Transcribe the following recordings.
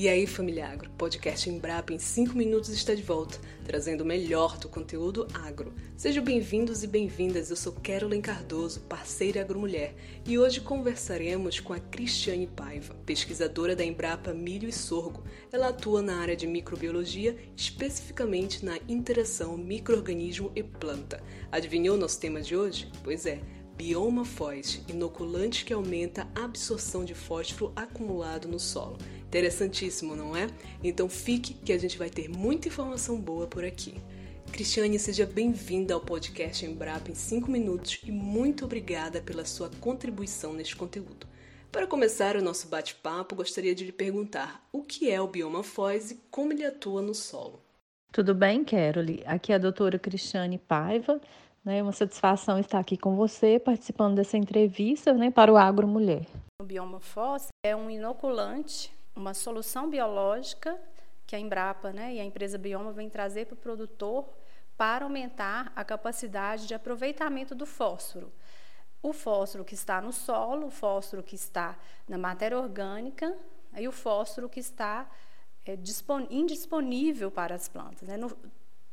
E aí, família agro, podcast Embrapa em 5 minutos está de volta, trazendo o melhor do conteúdo agro. Sejam bem-vindos e bem-vindas, eu sou Carolyn Cardoso, parceira agromulher, e hoje conversaremos com a Cristiane Paiva, pesquisadora da Embrapa Milho e Sorgo. Ela atua na área de microbiologia, especificamente na interação microorganismo e planta. Adivinhou nosso tema de hoje? Pois é, bioma foz, inoculante que aumenta a absorção de fósforo acumulado no solo. Interessantíssimo, não é? Então fique que a gente vai ter muita informação boa por aqui. Cristiane, seja bem-vinda ao podcast Embrapa em 5 minutos e muito obrigada pela sua contribuição neste conteúdo. Para começar o nosso bate-papo, gostaria de lhe perguntar o que é o bioma foz e como ele atua no solo. Tudo bem, Carole? Aqui é a doutora Cristiane Paiva. É uma satisfação estar aqui com você, participando dessa entrevista né, para o Agro Mulher. O bioma foz é um inoculante uma solução biológica que a Embrapa né, e a empresa Bioma vem trazer para o produtor para aumentar a capacidade de aproveitamento do fósforo. O fósforo que está no solo, o fósforo que está na matéria orgânica e o fósforo que está é, indisponível para as plantas. Né? No,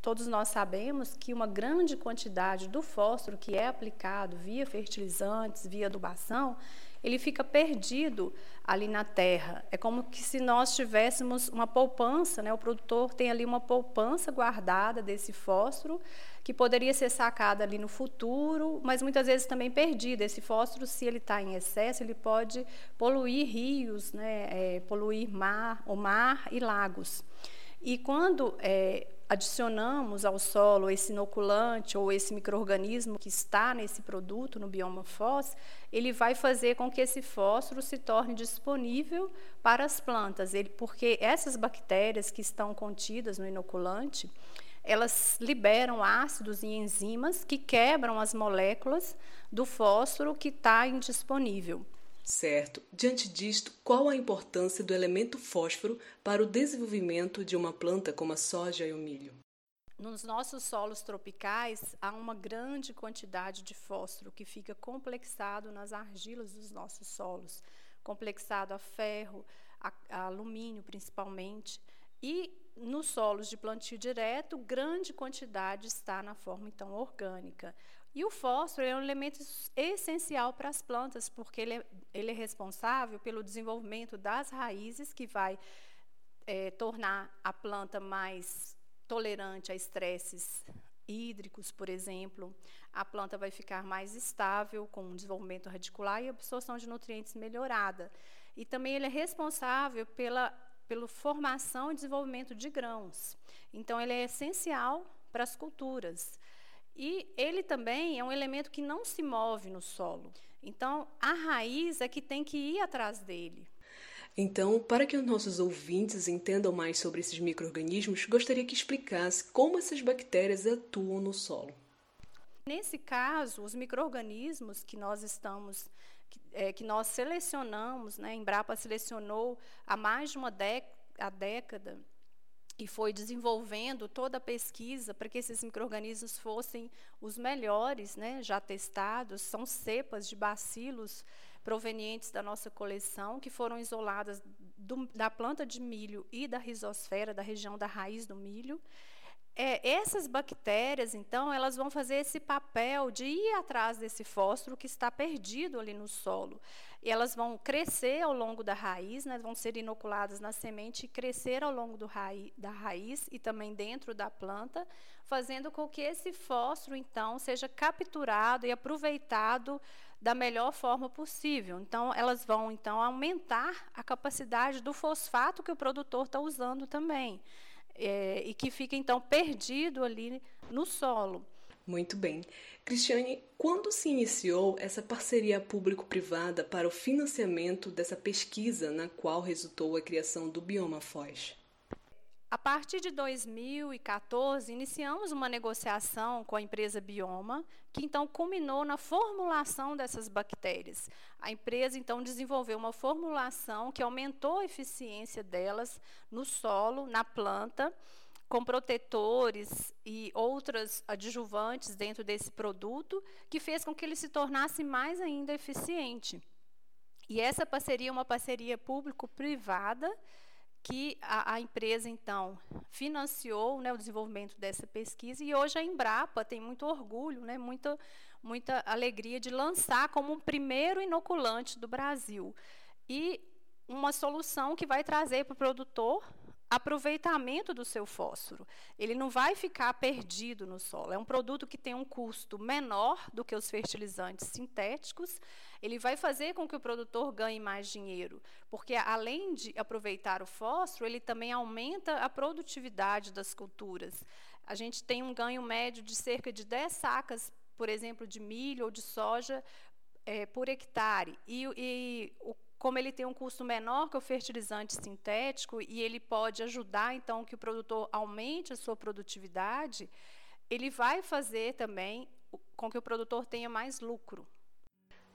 todos nós sabemos que uma grande quantidade do fósforo que é aplicado via fertilizantes, via adubação, ele fica perdido ali na terra. É como que se nós tivéssemos uma poupança, né? o produtor tem ali uma poupança guardada desse fósforo, que poderia ser sacada ali no futuro, mas muitas vezes também perdida. Esse fósforo, se ele está em excesso, ele pode poluir rios, né? É, poluir mar, o mar e lagos. E quando é, adicionamos ao solo esse inoculante ou esse microorganismo que está nesse produto, no bioma fós, ele vai fazer com que esse fósforo se torne disponível para as plantas, ele, porque essas bactérias que estão contidas no inoculante, elas liberam ácidos e enzimas que quebram as moléculas do fósforo que está indisponível. Certo. Diante disto, qual a importância do elemento fósforo para o desenvolvimento de uma planta como a soja e o milho? Nos nossos solos tropicais, há uma grande quantidade de fósforo que fica complexado nas argilas dos nossos solos, complexado a ferro, a, a alumínio principalmente. E nos solos de plantio direto, grande quantidade está na forma então orgânica. E o fósforo é um elemento essencial para as plantas, porque ele é, ele é responsável pelo desenvolvimento das raízes, que vai é, tornar a planta mais tolerante a estresses hídricos, por exemplo. A planta vai ficar mais estável, com um desenvolvimento radicular e absorção de nutrientes melhorada. E também ele é responsável pela, pela formação e desenvolvimento de grãos. Então, ele é essencial para as culturas. E ele também é um elemento que não se move no solo. Então, a raiz é que tem que ir atrás dele. Então, para que os nossos ouvintes entendam mais sobre esses micro-organismos, gostaria que explicasse como essas bactérias atuam no solo. Nesse caso, os micro-organismos que nós estamos que, é, que nós selecionamos, né, a Embrapa selecionou há mais de uma década e foi desenvolvendo toda a pesquisa para que esses microrganismos fossem os melhores, né, já testados, são cepas de bacilos provenientes da nossa coleção que foram isoladas do, da planta de milho e da rizosfera, da região da raiz do milho. É, essas bactérias, então, elas vão fazer esse papel de ir atrás desse fósforo que está perdido ali no solo. E elas vão crescer ao longo da raiz, né, vão ser inoculadas na semente e crescer ao longo raiz, da raiz e também dentro da planta, fazendo com que esse fósforo, então, seja capturado e aproveitado da melhor forma possível. Então, elas vão, então, aumentar a capacidade do fosfato que o produtor está usando também é, e que fica então perdido ali no solo. Muito bem. Cristiane, quando se iniciou essa parceria público-privada para o financiamento dessa pesquisa na qual resultou a criação do Bioma Foz? A partir de 2014, iniciamos uma negociação com a empresa Bioma, que então culminou na formulação dessas bactérias. A empresa então desenvolveu uma formulação que aumentou a eficiência delas no solo, na planta, com protetores e outras adjuvantes dentro desse produto, que fez com que ele se tornasse mais ainda eficiente. E essa parceria é uma parceria público-privada que a, a, empresa, então, financiou né, o desenvolvimento dessa pesquisa e hoje a Embrapa tem muito orgulho, né, muita, muita alegria de lançar como um primeiro inoculante do Brasil. E uma solução que vai trazer para o produtor aproveitamento do seu fósforo. Ele não vai ficar perdido no solo. É um produto que tem um custo menor do que os fertilizantes sintéticos. Ele vai fazer com que o produtor ganhe mais dinheiro, porque além de aproveitar o fósforo, ele também aumenta a produtividade das culturas. A gente tem um ganho médio de cerca de 10 sacas, por exemplo, de milho ou de soja é, por hectare. E, e o como ele tem um custo menor que o fertilizante sintético e ele pode ajudar então que o produtor aumente a sua produtividade, ele vai fazer também com que o produtor tenha mais lucro.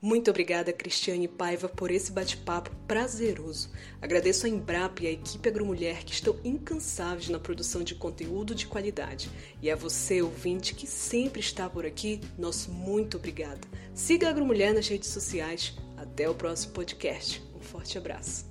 Muito obrigada, Cristiane Paiva, por esse bate-papo prazeroso. Agradeço a Embrapa e a equipe Agromulher que estão incansáveis na produção de conteúdo de qualidade. E a você, ouvinte, que sempre está por aqui, nosso muito obrigada. Siga a Agromulher nas redes sociais. Até o próximo podcast. Um forte abraço.